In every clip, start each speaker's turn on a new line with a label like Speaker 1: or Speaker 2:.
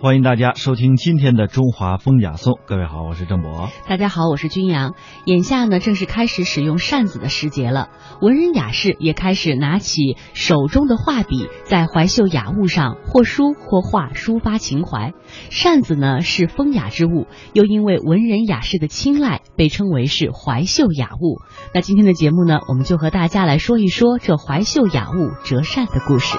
Speaker 1: 欢迎大家收听今天的中华风雅颂。各位好，我是郑博。
Speaker 2: 大家好，我是君阳。眼下呢，正是开始使用扇子的时节了。文人雅士也开始拿起手中的画笔，在怀秀雅物上或书或画，抒发情怀。扇子呢是风雅之物，又因为文人雅士的青睐，被称为是怀秀雅物。那今天的节目呢，我们就和大家来说一说这怀秀雅物折扇的故事。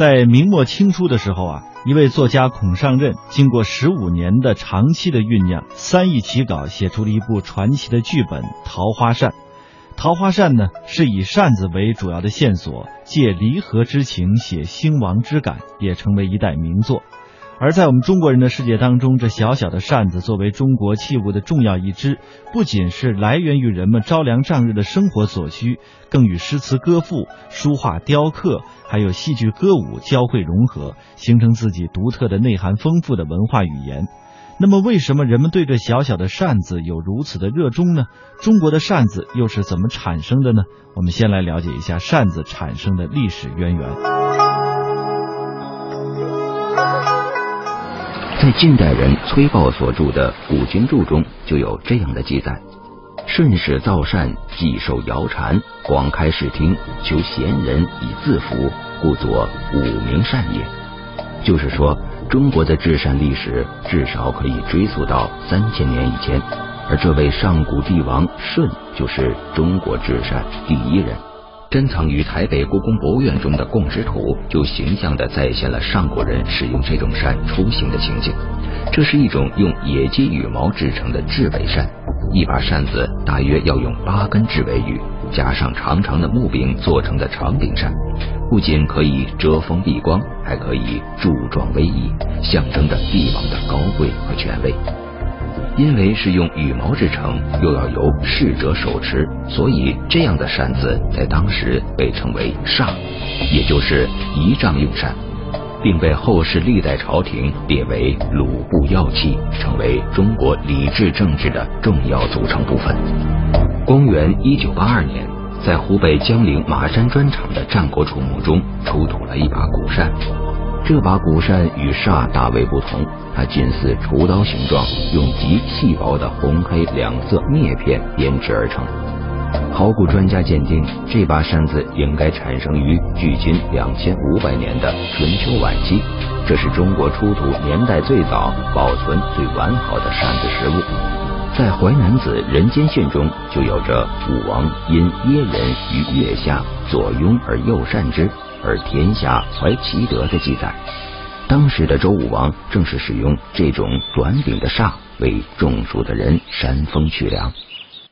Speaker 1: 在明末清初的时候啊，一位作家孔尚任经过十五年的长期的酝酿，三易其稿，写出了一部传奇的剧本《桃花扇》。《桃花扇》呢，是以扇子为主要的线索，借离合之情写兴亡之感，也成为一代名作。而在我们中国人的世界当中，这小小的扇子作为中国器物的重要一支，不仅是来源于人们朝凉暮日的生活所需，更与诗词歌赋、书画雕刻，还有戏剧歌舞交汇融合，形成自己独特的内涵丰富的文化语言。那么，为什么人们对这小小的扇子有如此的热衷呢？中国的扇子又是怎么产生的呢？我们先来了解一下扇子产生的历史渊源。
Speaker 3: 在近代人崔豹所著的《古今注》中就有这样的记载：顺始造善，既受尧禅，广开视听，求贤人以自服，故作五名善也。就是说，中国的至善历史至少可以追溯到三千年以前，而这位上古帝王舜就是中国至善第一人。珍藏于台北故宫博物院中的供职图，就形象地再现了上古人使用这种扇出行的情景。这是一种用野鸡羽毛制成的雉尾扇，一把扇子大约要用八根雉尾羽，加上长长的木柄做成的长柄扇，不仅可以遮风避光，还可以柱状威仪，象征着帝王的高贵和权威。因为是用羽毛制成，又要由侍者手持，所以这样的扇子在当时被称为扇，也就是仪仗用扇，并被后世历代朝廷列为鲁部要器，成为中国礼制政治的重要组成部分。公元一九八二年，在湖北江陵马山砖厂的战国楚墓中出土了一把古扇。这把古扇与煞大为不同，它近似厨刀形状，用极细薄的红黑两色篾片编织而成。考古专家鉴定，这把扇子应该产生于距今两千五百年的春秋晚期，这是中国出土年代最早、保存最完好的扇子实物。在《淮南子·人间训》中就有着武王因耶人于月下左拥而右扇之。而天下怀其德的记载，当时的周武王正是使用这种短柄的煞为中暑的人扇风取凉。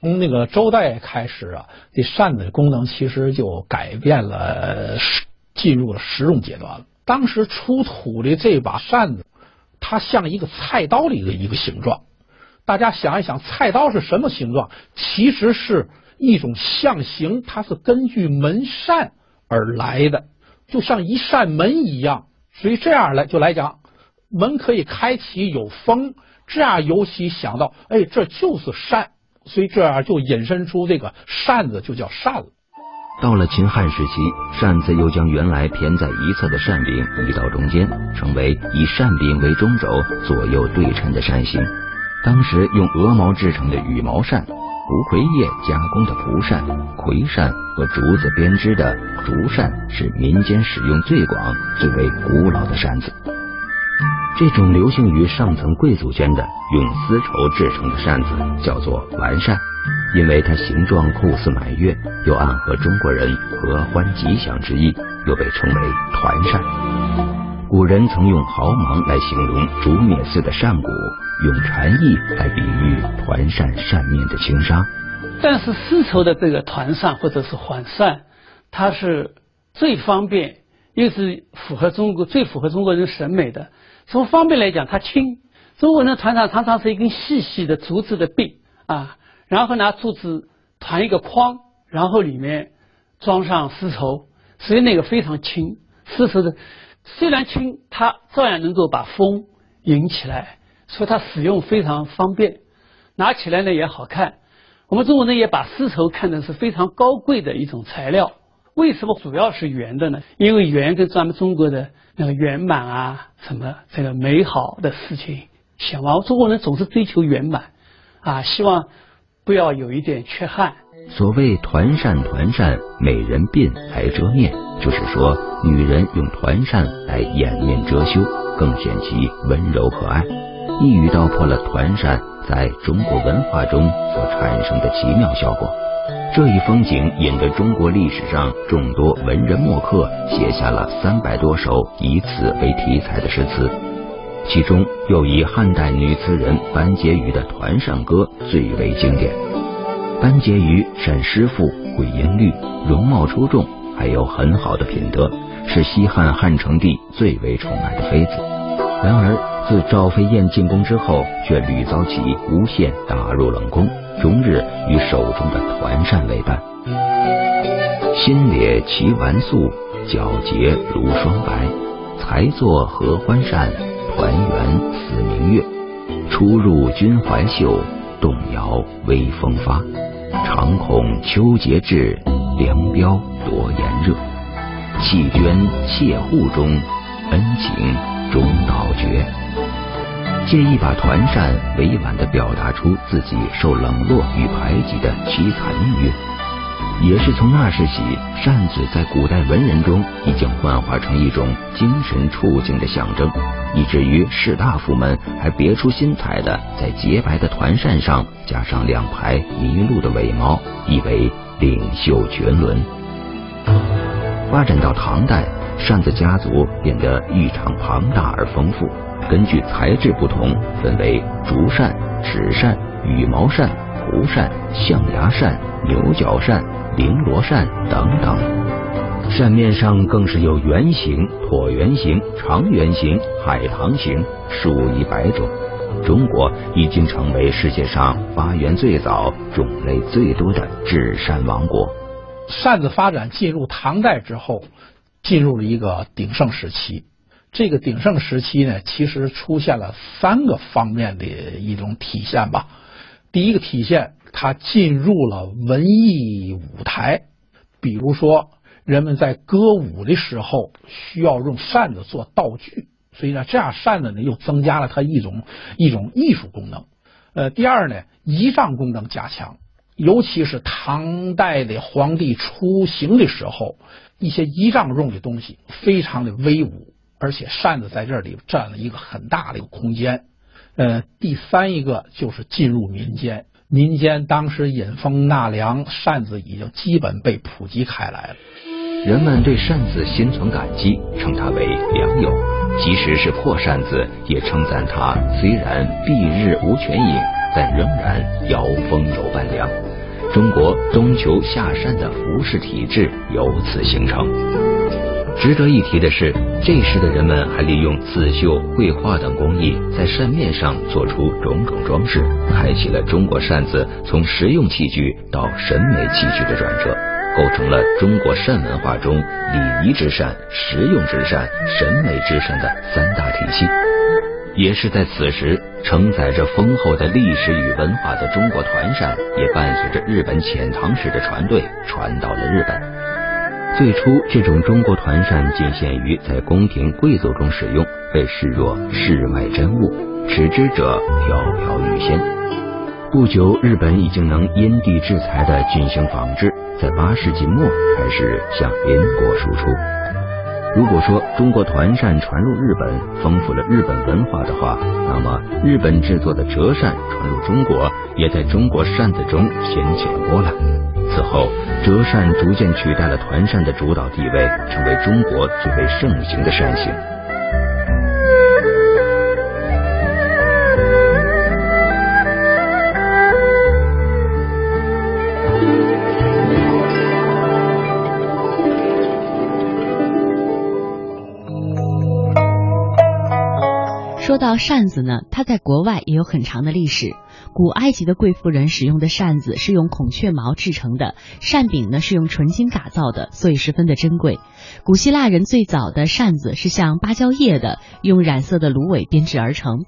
Speaker 4: 从那个周代开始啊，这扇子的功能其实就改变了，进入了实用阶段了。当时出土的这把扇子，它像一个菜刀里的一个形状。大家想一想，菜刀是什么形状？其实是一种象形，它是根据门扇而来的。就像一扇门一样，所以这样来就来讲，门可以开启有风，这样尤其想到，哎，这就是扇，所以这样就引申出这个扇子就叫扇了。
Speaker 3: 到了秦汉时期，扇子又将原来偏在一侧的扇柄移到中间，成为以扇柄为中轴、左右对称的扇形。当时用鹅毛制成的羽毛扇。蒲葵叶加工的蒲扇、葵扇和竹子编织的竹扇是民间使用最广、最为古老的扇子。这种流行于上层贵族间的用丝绸制成的扇子叫做完扇，因为它形状酷似满月，又暗合中国人合欢吉祥之意，又被称为团扇。古人曾用毫芒来形容竹篾似的扇骨。用禅意来比喻团扇扇面的轻纱，
Speaker 5: 但是丝绸的这个团扇或者是环扇，它是最方便，又是符合中国最符合中国人审美的。从方便来讲，它轻。中国人团扇常常是一根细细的竹子的柄啊，然后拿竹子团一个框，然后里面装上丝绸，所以那个非常轻。丝绸的虽然轻，它照样能够把风引起来。说它使用非常方便，拿起来呢也好看。我们中国人也把丝绸看的是非常高贵的一种材料。为什么主要是圆的呢？因为圆跟咱们中国的那个圆满啊，什么这个美好的事情，想往中国人总是追求圆满啊，希望不要有一点缺憾。
Speaker 3: 所谓团扇团扇，美人鬓来遮面，就是说女人用团扇来掩面遮羞，更显其温柔和爱。一语道破了团扇在中国文化中所产生的奇妙效果。这一风景引得中国历史上众多文人墨客写下了三百多首以此为题材的诗词，其中又以汉代女词人班婕妤的《团扇歌》最为经典。班婕妤善诗赋，会音律，容貌出众，还有很好的品德，是西汉汉成帝最为宠爱的妃子。然而，自赵飞燕进宫之后，却屡遭其诬陷，打入冷宫。终日与手中的团扇为伴，心裂齐纨素，皎洁如霜白。才作合欢扇，团圆似明月。出入君怀袖，动摇微风发。常恐秋节至，凉飙多炎热。弃捐切户中，恩情终道绝。借一把团扇，委婉地表达出自己受冷落与排挤的凄惨命运。也是从那时起，扇子在古代文人中已经幻化成一种精神处境的象征，以至于士大夫们还别出心裁的在洁白的团扇上加上两排麋鹿的尾毛，以为领袖绝伦。发展到唐代，扇子家族变得异常庞大而丰富。根据材质不同，分为竹扇、纸扇、羽毛扇、蒲扇、象牙扇、牛角扇、绫罗扇等等。扇面上更是有圆形、椭圆形、长圆形、海棠形，数以百种。中国已经成为世界上发源最早、种类最多的制扇王国。
Speaker 4: 扇子发展进入唐代之后，进入了一个鼎盛时期。这个鼎盛时期呢，其实出现了三个方面的一种体现吧。第一个体现，它进入了文艺舞台，比如说人们在歌舞的时候需要用扇子做道具，所以呢，这样扇子呢又增加了它一种一种艺术功能。呃，第二呢，仪仗功能加强，尤其是唐代的皇帝出行的时候，一些仪仗用的东西非常的威武。而且扇子在这里占了一个很大的一个空间。呃，第三一个就是进入民间，民间当时引风纳凉，扇子已经基本被普及开来了。
Speaker 3: 人们对扇子心存感激，称它为良友。即使是破扇子，也称赞它虽然蔽日无泉影，但仍然摇风有半凉。中国冬秋夏扇的服饰体制由此形成。值得一提的是，这时的人们还利用刺绣、绘画等工艺，在扇面上做出种种装饰，开启了中国扇子从实用器具到审美器具的转折，构成了中国扇文化中礼仪之扇、实用之扇、审美之扇的三大体系。也是在此时，承载着丰厚的历史与文化的中国团扇，也伴随着日本遣唐使的船队传到了日本。最初，这种中国团扇仅限于在宫廷贵族中使用，被视若世外珍物，持之者飘飘欲仙。不久，日本已经能因地制裁的进行仿制，在八世纪末开始向邻国输出。如果说中国团扇传入日本，丰富了日本文化的话，那么日本制作的折扇传入中国，也在中国扇子中掀起了波澜。此后，折扇逐渐取代了团扇的主导地位，成为中国最为盛行的扇形。
Speaker 2: 说到扇子呢，它在国外也有很长的历史。古埃及的贵妇人使用的扇子是用孔雀毛制成的，扇柄呢是用纯金打造的，所以十分的珍贵。古希腊人最早的扇子是像芭蕉叶的，用染色的芦苇编织而成。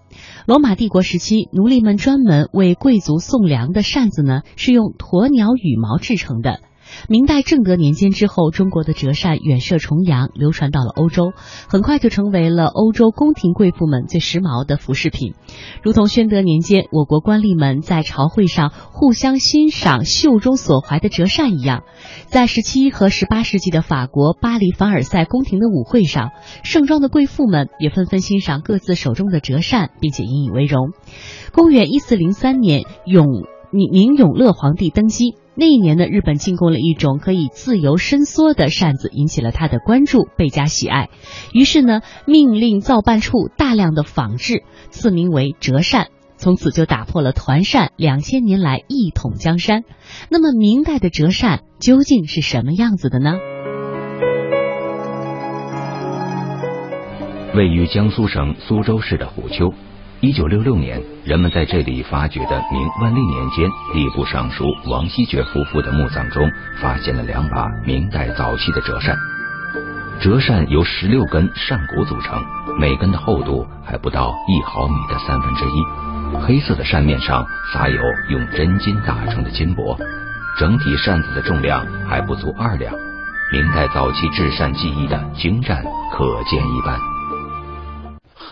Speaker 2: 罗马帝国时期，奴隶们专门为贵族送粮的扇子呢是用鸵鸟羽毛制成的。明代正德年间之后，中国的折扇远涉重洋，流传到了欧洲，很快就成为了欧洲宫廷贵妇们最时髦的服饰品。如同宣德年间，我国官吏们在朝会上互相欣赏袖中所怀的折扇一样，在十七和十八世纪的法国巴黎凡尔赛宫廷的舞会上，盛装的贵妇们也纷纷欣赏各自手中的折扇，并且引以为荣。公元一四零三年，永宁永乐皇帝登基。那一年呢，日本进贡了一种可以自由伸缩的扇子，引起了他的关注，倍加喜爱。于是呢，命令造办处大量的仿制，赐名为折扇。从此就打破了团扇两千年来一统江山。那么，明代的折扇究竟是什么样子的呢？
Speaker 3: 位于江苏省苏州市的虎丘。一九六六年，人们在这里发掘的明万历年间吏部尚书王希爵夫妇的墓葬中，发现了两把明代早期的折扇。折扇由十六根扇骨组成，每根的厚度还不到一毫米的三分之一。黑色的扇面上撒有用真金打成的金箔，整体扇子的重量还不足二两。明代早期制扇技艺的精湛，可见一斑。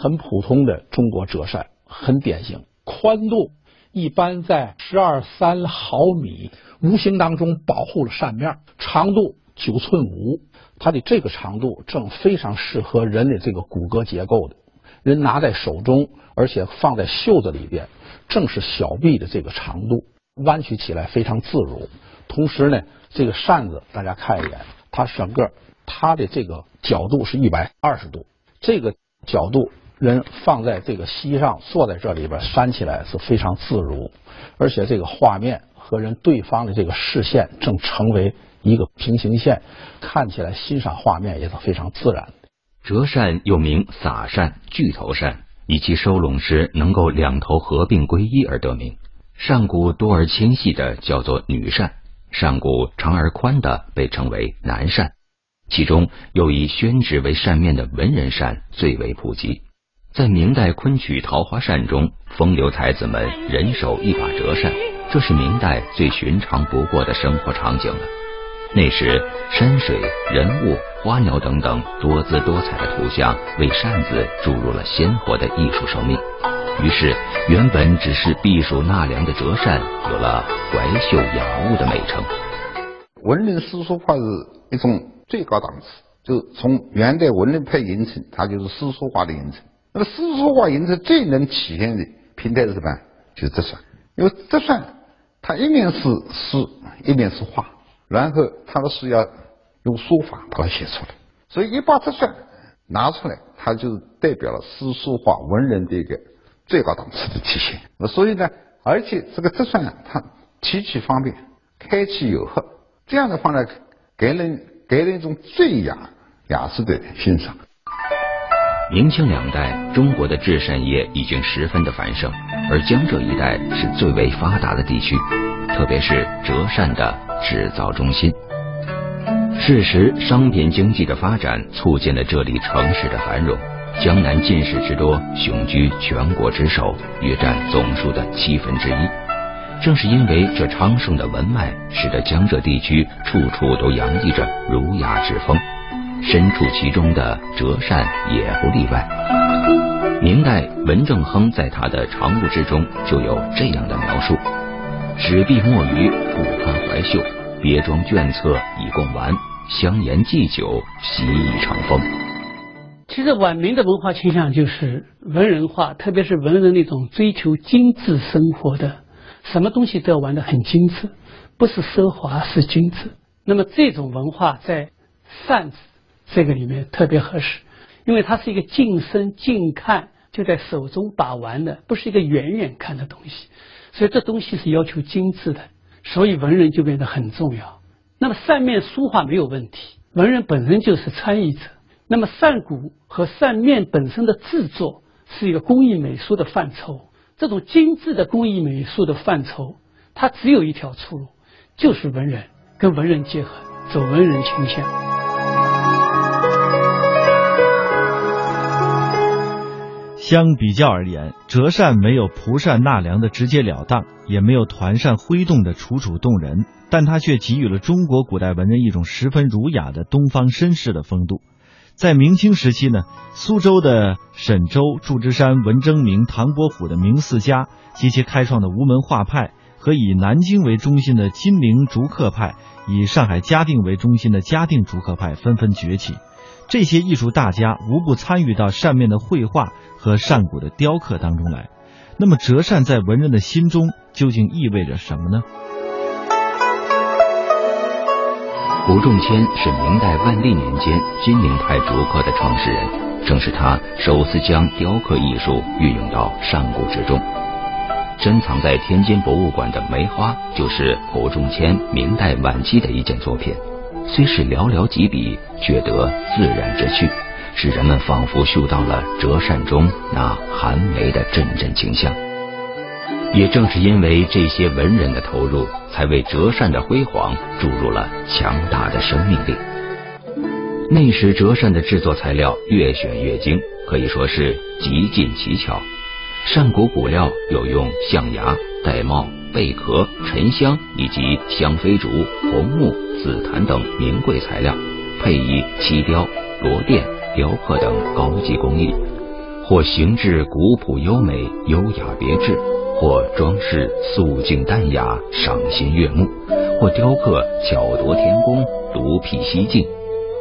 Speaker 4: 很普通的中国折扇，很典型，宽度一般在十二三毫米，无形当中保护了扇面。长度九寸五，它的这个长度正非常适合人的这个骨骼结构的，人拿在手中，而且放在袖子里边，正是小臂的这个长度，弯曲起来非常自如。同时呢，这个扇子大家看一眼，它整个它的这个角度是一百二十度，这个角度。人放在这个膝上，坐在这里边扇起来是非常自如，而且这个画面和人对方的这个视线正成为一个平行线，看起来欣赏画面也是非常自然。
Speaker 3: 折扇又名撒扇、巨头扇，以其收拢时能够两头合并归一而得名。扇骨多而纤细的叫做女扇，扇骨长而宽的被称为男扇。其中又以宣纸为扇面的文人扇最为普及。在明代昆曲《桃花扇》中，风流才子们人手一把折扇，这是明代最寻常不过的生活场景了。那时，山水、人物、花鸟等等多姿多彩的图像为扇子注入了鲜活的艺术生命，于是原本只是避暑纳凉的折扇，有了怀秀雅物的美称。
Speaker 6: 文人诗书画是一种最高档次，就从元代文人派形成，它就是诗书画的形成。那个诗书画形成最能体现的平台是什么？就是折扇，因为折扇它一面是诗，一面是画，然后它的诗要用书法把它写出来，所以一把折扇拿出来，它就代表了诗书画文人的一个最高档次的体现。那所以呢，而且这个折扇它提起方便，开启有合，这样的话呢，给人给人一种最雅雅致的欣赏。
Speaker 3: 明清两代，中国的制扇业已经十分的繁盛，而江浙一带是最为发达的地区，特别是折扇的制造中心。事实，商品经济的发展促进了这里城市的繁荣。江南进士之多，雄居全国之首，约占总数的七分之一。正是因为这昌盛的文脉，使得江浙地区处处都洋溢着儒雅之风。身处其中的折扇也不例外。明代文正亨在他的长物志中就有这样的描述：纸币墨鱼，不堪怀袖；别装卷册以供玩，香言祭酒，习以成风。
Speaker 5: 其实晚明的文化倾向就是文人化，特别是文人那种追求精致生活的，什么东西都要玩得很精致，不是奢华，是精致。那么这种文化在扇子。这个里面特别合适，因为它是一个近身近看就在手中把玩的，不是一个远远看的东西，所以这东西是要求精致的，所以文人就变得很重要。那么扇面书画没有问题，文人本身就是参与者。那么扇骨和扇面本身的制作是一个工艺美术的范畴，这种精致的工艺美术的范畴，它只有一条出路，就是文人跟文人结合，走文人倾向。
Speaker 1: 相比较而言，折扇没有蒲扇纳凉的直截了当，也没有团扇挥动的楚楚动人，但它却给予了中国古代文人一种十分儒雅的东方绅士的风度。在明清时期呢，苏州的沈周、祝枝山、文征明、唐伯虎的明四家及其开创的吴门画派，和以南京为中心的金陵竹刻派，以上海嘉定为中心的嘉定竹刻派纷纷崛起。这些艺术大家无不参与到扇面的绘画和扇骨的雕刻当中来。那么，折扇在文人的心中究竟意味着什么呢？
Speaker 3: 胡仲谦是明代万历年间金陵派竹刻的创始人，正是他首次将雕刻艺术运用到扇骨之中。珍藏在天津博物馆的梅花，就是胡仲谦明代晚期的一件作品。虽是寥寥几笔，却得自然之趣，使人们仿佛嗅到了折扇中那寒梅的阵阵清香。也正是因为这些文人的投入，才为折扇的辉煌注入了强大的生命力。那时折扇的制作材料越选越精，可以说是极尽奇巧。扇骨骨料有用象牙、玳瑁。贝壳、沉香以及香妃竹、红木、紫檀等名贵材料，配以漆雕、螺钿、雕刻等高级工艺，或形制古朴优美、优雅别致，或装饰素净淡雅、赏心悦目，或雕刻巧夺天工、独辟蹊径。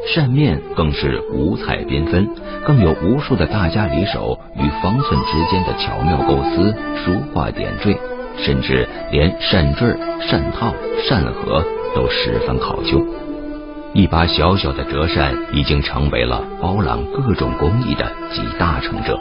Speaker 3: 扇面更是五彩缤纷，更有无数的大家离手与方寸之间的巧妙构思、书画点缀。甚至连扇坠、扇套、扇盒都十分考究。一把小小的折扇已经成为了包揽各种工艺的集大成者。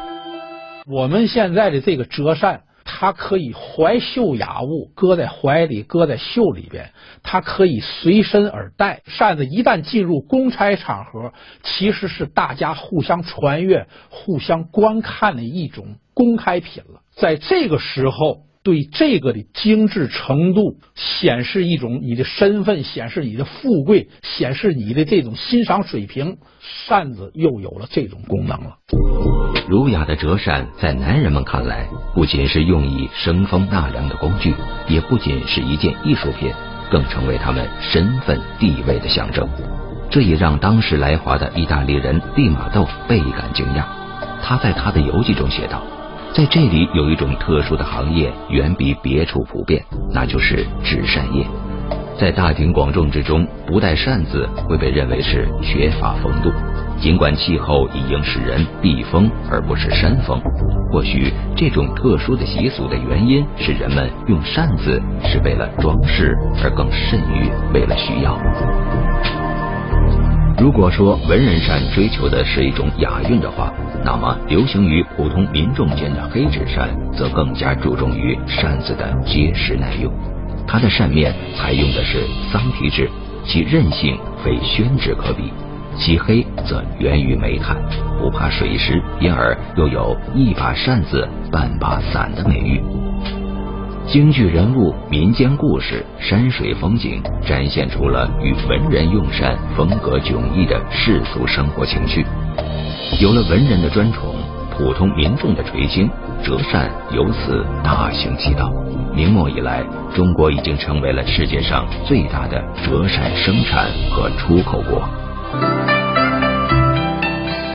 Speaker 4: 我们现在的这个折扇，它可以怀袖雅物，搁在怀里，搁在袖里边，它可以随身而带。扇子一旦进入公差场合，其实是大家互相传阅、互相观看的一种公开品了。在这个时候。对这个的精致程度，显示一种你的身份，显示你的富贵，显示你的这种欣赏水平。扇子又有了这种功能了。
Speaker 3: 儒雅的折扇，在男人们看来，不仅是用以生风纳凉的工具，也不仅是一件艺术品，更成为他们身份地位的象征。这也让当时来华的意大利人利玛窦倍感惊讶。他在他的游记中写道。在这里有一种特殊的行业，远比别处普遍，那就是纸扇业。在大庭广众之中不带扇子，会被认为是缺乏风度。尽管气候已经使人避风而不是扇风，或许这种特殊的习俗的原因是人们用扇子是为了装饰，而更甚于为了需要。如果说文人扇追求的是一种雅韵的话，那么流行于普通民众间的黑纸扇，则更加注重于扇子的结实耐用。它的扇面采用的是桑皮纸，其韧性非宣纸可比，其黑则源于煤炭，不怕水湿，因而又有一把扇子半把伞的美誉。京剧人物、民间故事、山水风景，展现出了与文人用扇风格迥异的世俗生活情趣。有了文人的专宠，普通民众的垂青，折扇由此大行其道。明末以来，中国已经成为了世界上最大的折扇生产和出口国。